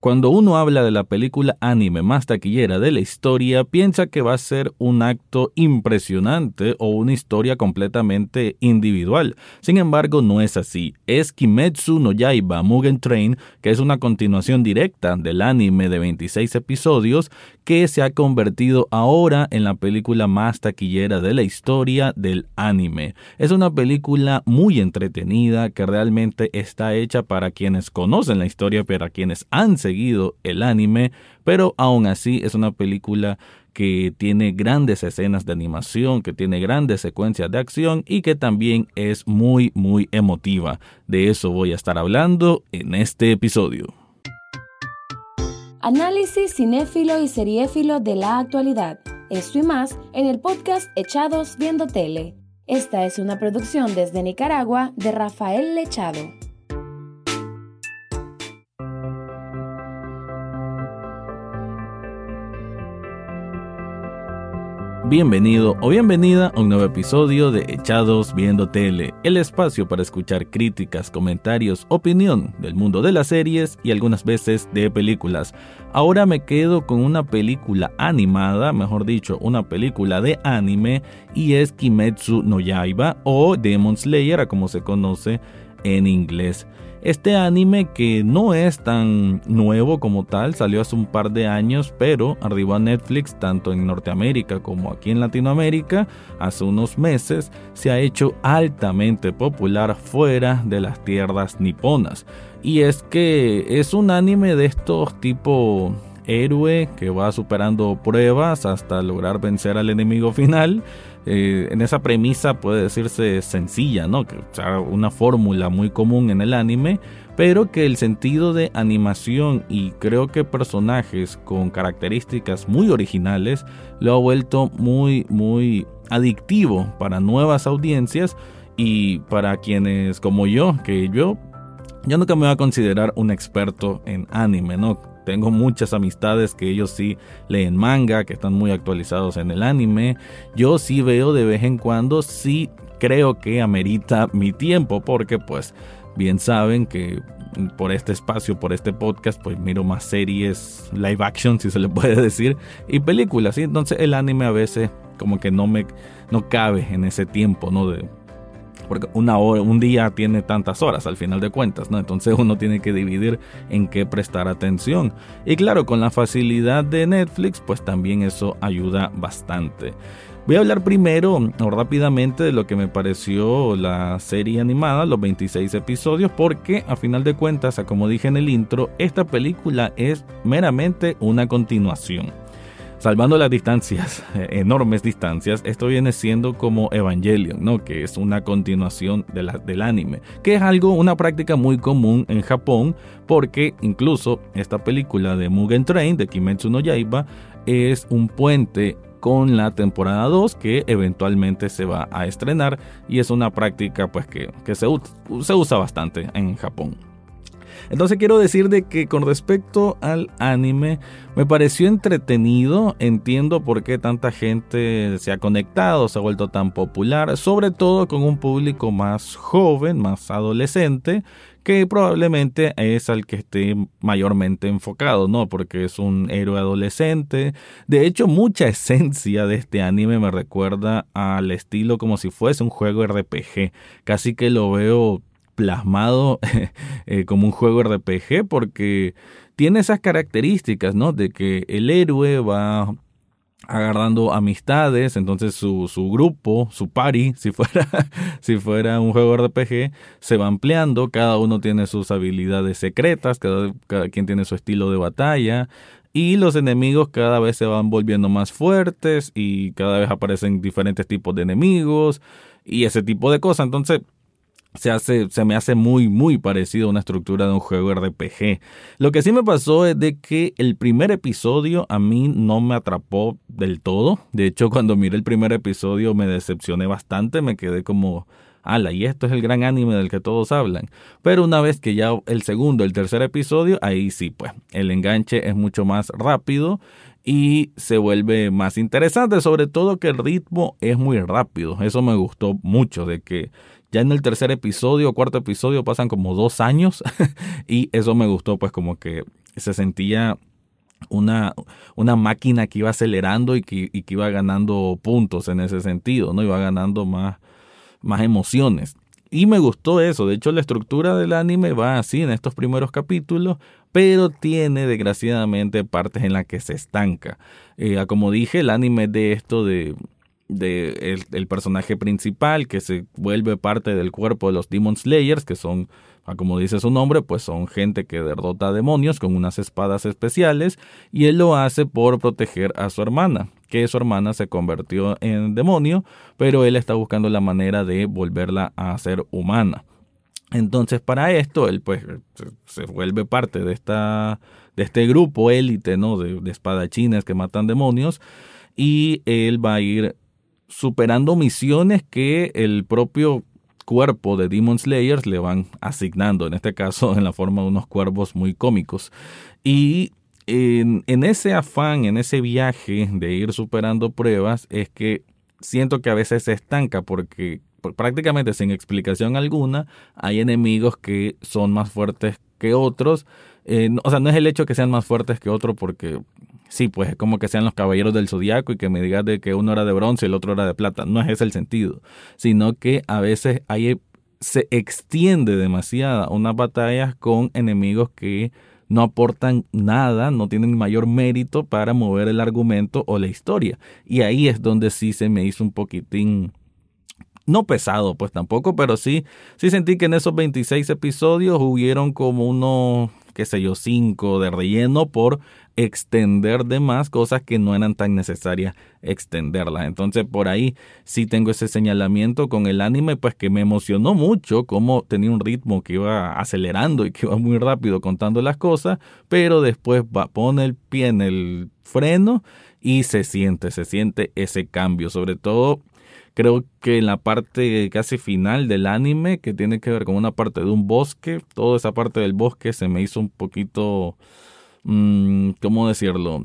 Cuando uno habla de la película anime más taquillera de la historia, piensa que va a ser un acto impresionante o una historia completamente individual. Sin embargo, no es así. Es Kimetsu no Yaiba Mugen Train, que es una continuación directa del anime de 26 episodios que se ha convertido ahora en la película más taquillera de la historia del anime. Es una película muy entretenida que realmente está hecha para quienes conocen la historia, para quienes han seguido el anime, pero aún así es una película que tiene grandes escenas de animación, que tiene grandes secuencias de acción y que también es muy, muy emotiva. De eso voy a estar hablando en este episodio. Análisis cinéfilo y seriéfilo de la actualidad. Esto y más en el podcast Echados Viendo Tele. Esta es una producción desde Nicaragua de Rafael Lechado. Bienvenido o bienvenida a un nuevo episodio de Echados Viendo Tele, el espacio para escuchar críticas, comentarios, opinión del mundo de las series y algunas veces de películas. Ahora me quedo con una película animada, mejor dicho, una película de anime y es Kimetsu no Yaiba o Demon Slayer, como se conoce en inglés. Este anime que no es tan nuevo como tal, salió hace un par de años, pero arribó a Netflix tanto en Norteamérica como aquí en Latinoamérica hace unos meses, se ha hecho altamente popular fuera de las tierras niponas. Y es que es un anime de estos tipo héroe que va superando pruebas hasta lograr vencer al enemigo final eh, en esa premisa puede decirse sencilla, ¿no? Que, una fórmula muy común en el anime, pero que el sentido de animación y creo que personajes con características muy originales lo ha vuelto muy, muy adictivo para nuevas audiencias y para quienes como yo, que yo, yo nunca me voy a considerar un experto en anime, ¿no? Tengo muchas amistades que ellos sí leen manga, que están muy actualizados en el anime. Yo sí veo de vez en cuando, sí creo que amerita mi tiempo, porque pues bien saben que por este espacio, por este podcast, pues miro más series live action, si se le puede decir, y películas, ¿sí? Entonces el anime a veces como que no me no cabe en ese tiempo, ¿no? Porque una hora, un día tiene tantas horas al final de cuentas, ¿no? Entonces uno tiene que dividir en qué prestar atención. Y claro, con la facilidad de Netflix, pues también eso ayuda bastante. Voy a hablar primero o rápidamente de lo que me pareció la serie animada, los 26 episodios, porque a final de cuentas, como dije en el intro, esta película es meramente una continuación. Salvando las distancias, enormes distancias, esto viene siendo como Evangelion, ¿no? que es una continuación del anime, que es algo, una práctica muy común en Japón, porque incluso esta película de Mugen Train, de Kimetsu no Yaiba, es un puente con la temporada 2 que eventualmente se va a estrenar y es una práctica pues que, que se, se usa bastante en Japón. Entonces quiero decir de que con respecto al anime me pareció entretenido, entiendo por qué tanta gente se ha conectado, se ha vuelto tan popular, sobre todo con un público más joven, más adolescente, que probablemente es al que esté mayormente enfocado, ¿no? Porque es un héroe adolescente. De hecho, mucha esencia de este anime me recuerda al estilo como si fuese un juego RPG. Casi que lo veo plasmado eh, como un juego RPG porque tiene esas características, ¿no? De que el héroe va agarrando amistades, entonces su, su, grupo, su party, si fuera, si fuera un juego RPG, se va ampliando, cada uno tiene sus habilidades secretas, cada, cada quien tiene su estilo de batalla, y los enemigos cada vez se van volviendo más fuertes y cada vez aparecen diferentes tipos de enemigos y ese tipo de cosas. Entonces, se, hace, se me hace muy, muy parecido a una estructura de un juego RPG. Lo que sí me pasó es de que el primer episodio a mí no me atrapó del todo. De hecho, cuando miré el primer episodio me decepcioné bastante, me quedé como, ala, y esto es el gran anime del que todos hablan. Pero una vez que ya el segundo, el tercer episodio, ahí sí, pues, el enganche es mucho más rápido y se vuelve más interesante, sobre todo que el ritmo es muy rápido. Eso me gustó mucho, de que ya en el tercer episodio, cuarto episodio, pasan como dos años y eso me gustó, pues como que se sentía una, una máquina que iba acelerando y que, y que iba ganando puntos en ese sentido, ¿no? Iba ganando más, más emociones. Y me gustó eso. De hecho, la estructura del anime va así en estos primeros capítulos, pero tiene desgraciadamente partes en las que se estanca. Eh, como dije, el anime de esto de, de el, personaje principal que se vuelve parte del cuerpo de los Demon Slayers, que son, como dice su nombre, pues son gente que derrota demonios con unas espadas especiales, y él lo hace por proteger a su hermana que su hermana se convirtió en demonio, pero él está buscando la manera de volverla a ser humana. Entonces, para esto, él pues se vuelve parte de esta de este grupo élite, ¿no? De, de espadachines que matan demonios y él va a ir superando misiones que el propio cuerpo de Demon Slayers le van asignando, en este caso en la forma de unos cuervos muy cómicos. Y en, ese afán, en ese viaje de ir superando pruebas, es que siento que a veces se estanca porque prácticamente sin explicación alguna hay enemigos que son más fuertes que otros. Eh, o sea, no es el hecho que sean más fuertes que otros porque sí, pues es como que sean los caballeros del zodiaco y que me digas de que uno era de bronce y el otro era de plata. No es ese el sentido, sino que a veces hay, se extiende demasiado unas batallas con enemigos que no aportan nada, no tienen mayor mérito para mover el argumento o la historia. Y ahí es donde sí se me hizo un poquitín no pesado, pues tampoco, pero sí, sí sentí que en esos 26 episodios hubieron como unos, qué sé yo, cinco de relleno por extender de más cosas que no eran tan necesarias extenderlas. Entonces por ahí sí tengo ese señalamiento con el anime, pues que me emocionó mucho como tenía un ritmo que iba acelerando y que iba muy rápido contando las cosas, pero después va, pone el pie en el freno y se siente, se siente ese cambio, sobre todo creo que en la parte casi final del anime, que tiene que ver con una parte de un bosque, toda esa parte del bosque se me hizo un poquito mmm, ¿cómo decirlo?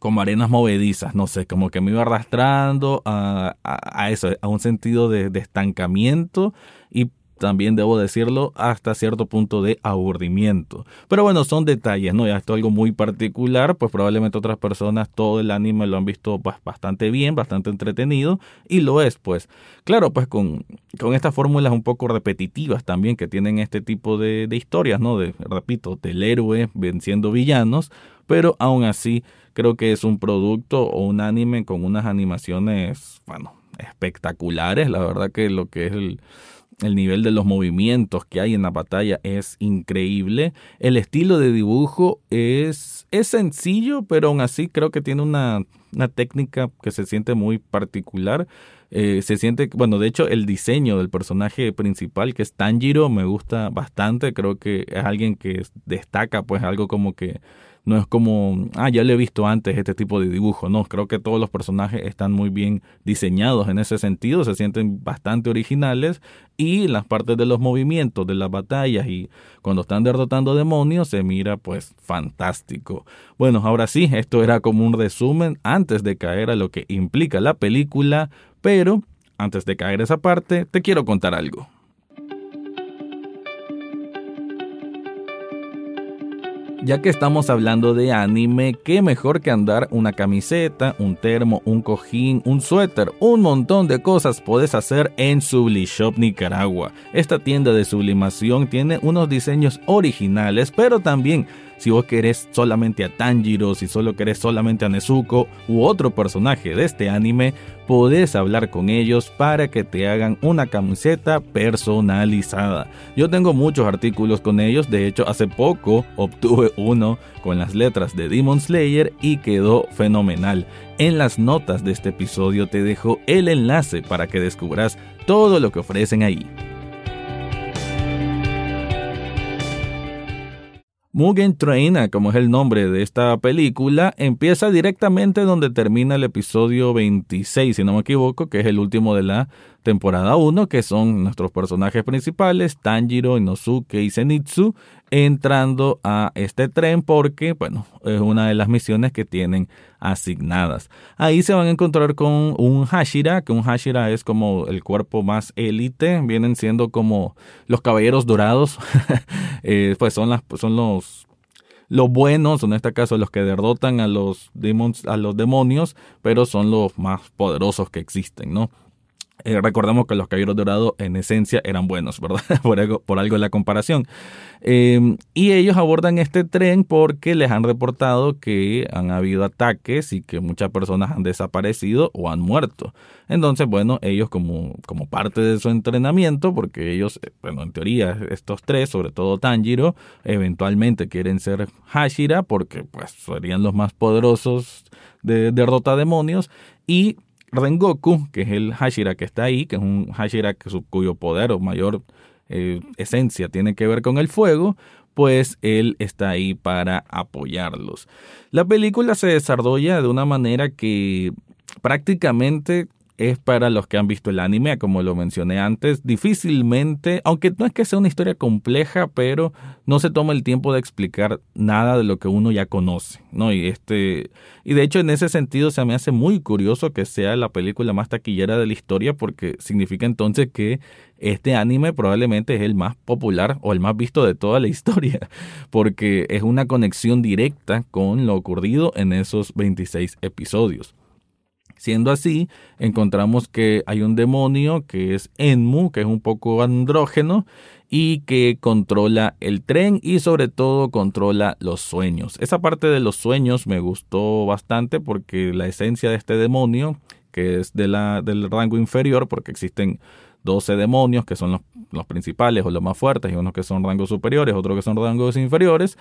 Como arenas movedizas, no sé, como que me iba arrastrando a, a, eso, a un sentido de, de estancamiento y también debo decirlo, hasta cierto punto de aburrimiento. Pero bueno, son detalles, ¿no? Ya esto es algo muy particular, pues probablemente otras personas todo el anime lo han visto pues, bastante bien, bastante entretenido, y lo es, pues. Claro, pues con, con estas fórmulas un poco repetitivas también que tienen este tipo de, de historias, ¿no? De, repito, del héroe venciendo villanos, pero aún así creo que es un producto o un anime con unas animaciones, bueno, espectaculares, la verdad que lo que es el el nivel de los movimientos que hay en la batalla es increíble. El estilo de dibujo es, es sencillo, pero aún así creo que tiene una, una técnica que se siente muy particular. Eh, se siente, bueno, de hecho el diseño del personaje principal que es Tanjiro me gusta bastante. Creo que es alguien que destaca pues algo como que no es como, ah, ya lo he visto antes este tipo de dibujo, no, creo que todos los personajes están muy bien diseñados en ese sentido, se sienten bastante originales y las partes de los movimientos, de las batallas y cuando están derrotando demonios se mira pues fantástico. Bueno, ahora sí, esto era como un resumen antes de caer a lo que implica la película, pero antes de caer esa parte, te quiero contar algo. Ya que estamos hablando de anime, qué mejor que andar una camiseta, un termo, un cojín, un suéter, un montón de cosas puedes hacer en Sublishop Nicaragua. Esta tienda de sublimación tiene unos diseños originales, pero también si vos querés solamente a Tanjiro, si solo querés solamente a Nezuko u otro personaje de este anime, podés hablar con ellos para que te hagan una camiseta personalizada. Yo tengo muchos artículos con ellos, de hecho hace poco obtuve uno con las letras de Demon Slayer y quedó fenomenal. En las notas de este episodio te dejo el enlace para que descubras todo lo que ofrecen ahí. Mugen Train, como es el nombre de esta película, empieza directamente donde termina el episodio 26, si no me equivoco, que es el último de la temporada 1, que son nuestros personajes principales, Tanjiro, Inosuke y Zenitsu, entrando a este tren porque, bueno, es una de las misiones que tienen asignadas. Ahí se van a encontrar con un Hashira, que un Hashira es como el cuerpo más élite, vienen siendo como los caballeros dorados, eh, pues son, las, son los los buenos, en este caso los que derrotan a los, a los demonios, pero son los más poderosos que existen, ¿no? Eh, recordemos que los caballeros dorados en esencia eran buenos, ¿verdad? por, algo, por algo la comparación. Em, y ellos abordan este tren porque les han reportado que han habido ataques y que muchas personas han desaparecido o han muerto. Entonces, bueno, ellos como, como parte de su entrenamiento, porque ellos, eh, bueno, en teoría estos tres, sobre todo Tanjiro, eventualmente quieren ser Hashira porque pues serían los más poderosos de derrota demonios y Rengoku, que es el Hashira que está ahí, que es un Hashira cuyo poder o mayor eh, esencia tiene que ver con el fuego, pues él está ahí para apoyarlos. La película se desarrolla de una manera que prácticamente es para los que han visto el anime, como lo mencioné antes, difícilmente, aunque no es que sea una historia compleja, pero no se toma el tiempo de explicar nada de lo que uno ya conoce, ¿no? Y este y de hecho en ese sentido se me hace muy curioso que sea la película más taquillera de la historia porque significa entonces que este anime probablemente es el más popular o el más visto de toda la historia, porque es una conexión directa con lo ocurrido en esos 26 episodios. Siendo así, encontramos que hay un demonio que es Enmu, que es un poco andrógeno y que controla el tren y sobre todo controla los sueños. Esa parte de los sueños me gustó bastante porque la esencia de este demonio, que es de la, del rango inferior, porque existen 12 demonios que son los, los, principales o los más fuertes y unos que son rangos superiores, otros que son rangos inferiores.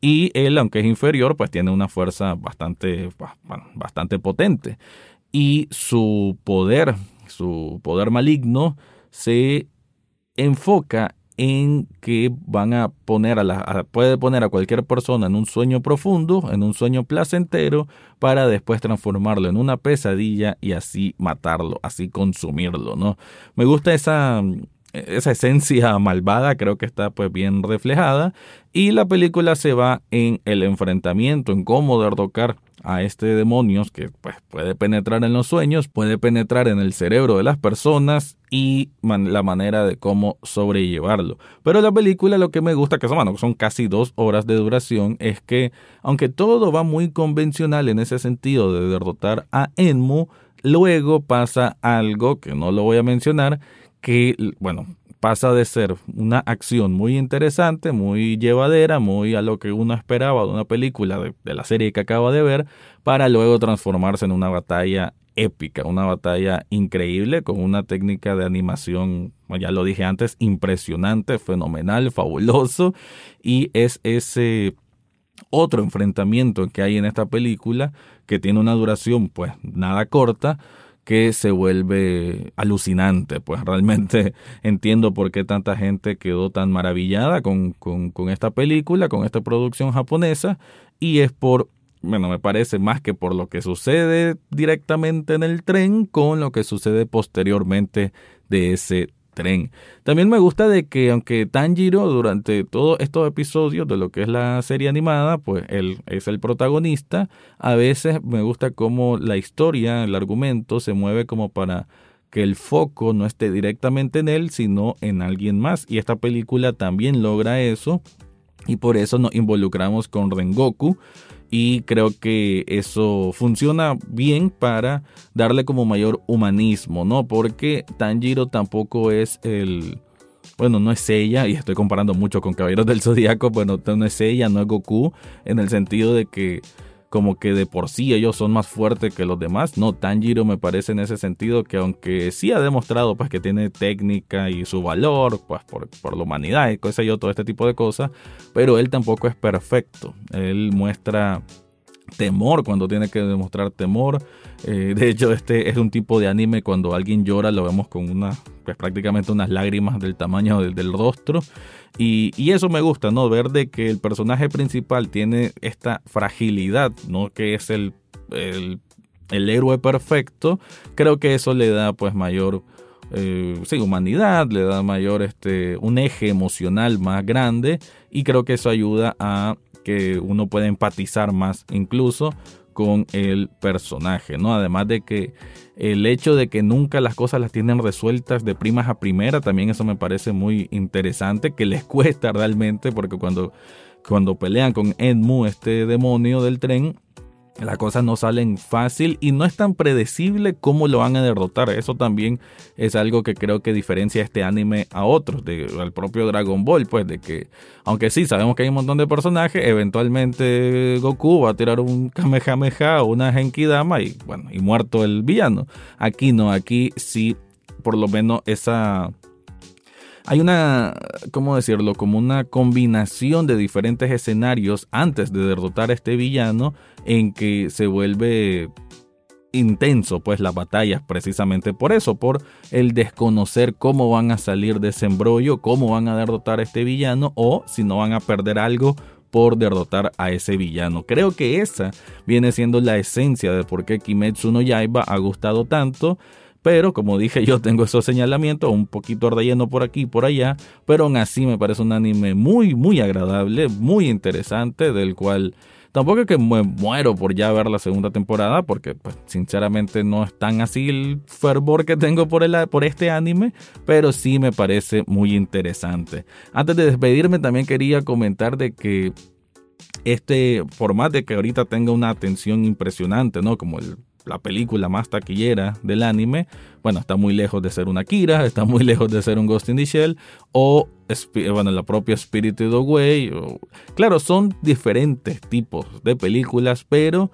Y él, aunque es inferior, pues tiene una fuerza bastante, bastante potente y su poder, su poder maligno, se enfoca en que van a poner a la, puede poner a cualquier persona en un sueño profundo, en un sueño placentero, para después transformarlo en una pesadilla y así matarlo, así consumirlo, ¿no? Me gusta esa, esa esencia malvada, creo que está pues bien reflejada, y la película se va en el enfrentamiento, en cómo derrocar a este demonio que pues, puede penetrar en los sueños, puede penetrar en el cerebro de las personas y la manera de cómo sobrellevarlo. Pero la película lo que me gusta, que son, son casi dos horas de duración, es que aunque todo va muy convencional en ese sentido de derrotar a Enmu, luego pasa algo que no lo voy a mencionar, que, bueno, pasa de ser una acción muy interesante, muy llevadera, muy a lo que uno esperaba de una película de, la serie que acaba de ver, para luego transformarse en una batalla épica, una batalla increíble con una técnica de animación, ya lo dije antes, impresionante, fenomenal, fabuloso, y es ese otro enfrentamiento que hay en esta película que tiene una duración pues nada corta, que se vuelve alucinante. Pues realmente entiendo por qué tanta gente quedó tan maravillada con, con, esta película, con esta producción japonesa, y es por bueno, me parece más que por lo que sucede directamente en el tren con lo que sucede posteriormente de ese tren. También me gusta de que aunque Tanjiro durante todos estos episodios de lo que es la serie animada, pues él es el protagonista, a veces me gusta cómo la historia, el argumento se mueve como para que el foco no esté directamente en él, sino en alguien más. Y esta película también logra eso. Y por eso nos involucramos con Rengoku, y creo que eso funciona bien para darle como mayor humanismo, ¿no? Porque Tanjiro tampoco es el... Bueno, no es ella, y estoy comparando mucho con Caballeros del Zodíaco, bueno, no es ella, no es Goku, en el sentido de que como que de por sí ellos son más fuertes que los demás. No, Tanjiro me parece en ese sentido que aunque sí ha demostrado pues que tiene técnica y su valor pues por, por la humanidad y cosa yo, todo este tipo de cosas, pero él tampoco es perfecto. Él muestra temor cuando tiene que demostrar temor. Eh, de hecho, este es un tipo de anime cuando alguien llora, lo vemos con una, prácticamente unas lágrimas del tamaño del, rostro. Y, y, eso me gusta, ¿no? Ver de que el personaje principal tiene esta fragilidad, ¿no? Que es el, el, el héroe perfecto. Creo que eso le da pues mayor... Eh, sí, humanidad, le da mayor este, un eje emocional más grande y creo que eso ayuda a que uno puede empatizar más incluso con el personaje, ¿no? Además de que el hecho de que nunca las cosas las tienen resueltas de primas a primera, también eso me parece muy interesante, que les cuesta realmente, porque cuando cuando pelean con Enmu, este demonio del tren, las cosas no salen fácil y no es tan predecible cómo lo van a derrotar. Eso también es algo que creo que diferencia este anime a otros, de, al propio Dragon Ball, pues de que, aunque sí sabemos que hay un montón de personajes, eventualmente Goku va a tirar un Kamehameha o una Genkidama y bueno, y muerto el villano. Aquí no, aquí sí, por lo menos esa hay una, ¿cómo decirlo? Como una combinación de diferentes escenarios antes de derrotar a este villano en que se vuelve intenso pues las batallas precisamente por eso, por el desconocer cómo van a salir de ese embrollo, cómo van a derrotar a este villano o si no van a perder algo por derrotar a ese villano. Creo que esa viene siendo la esencia de por qué Kimetsu no Yaiba ha gustado tanto pero como dije, yo tengo esos señalamientos, un poquito relleno por aquí y por allá, pero aún así me parece un anime muy, muy agradable, muy interesante, del cual tampoco es que me muero por ya ver la segunda temporada, porque pues, sinceramente no es tan así el fervor que tengo por, el, por este anime, pero sí me parece muy interesante. Antes de despedirme también quería comentar de que este formato de que ahorita tenga una atención impresionante, ¿no? Como el la película más taquillera del anime, bueno, está muy lejos de ser una Kira, está muy lejos de ser un Ghost in the Shell o bueno, la propia Spirited Away. claro, son diferentes tipos de películas, pero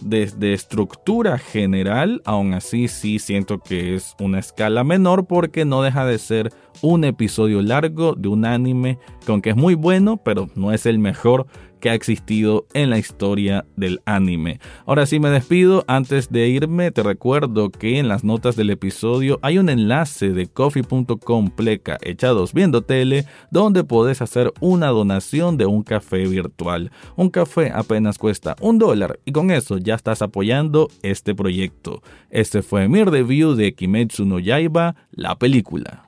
desde estructura general, aún así sí siento que es una escala menor porque no deja de ser un episodio largo de un anime que aunque es muy bueno, pero no es el mejor que ha existido en la historia del anime. Ahora sí me despido, antes de irme te recuerdo que en las notas del episodio hay un enlace de coffee.com pleca echados viendo tele donde puedes hacer una donación de un café virtual. Un café apenas cuesta un dólar y con eso ya estás apoyando este proyecto. Este fue mi review de Kimetsu no Yaiba, la película.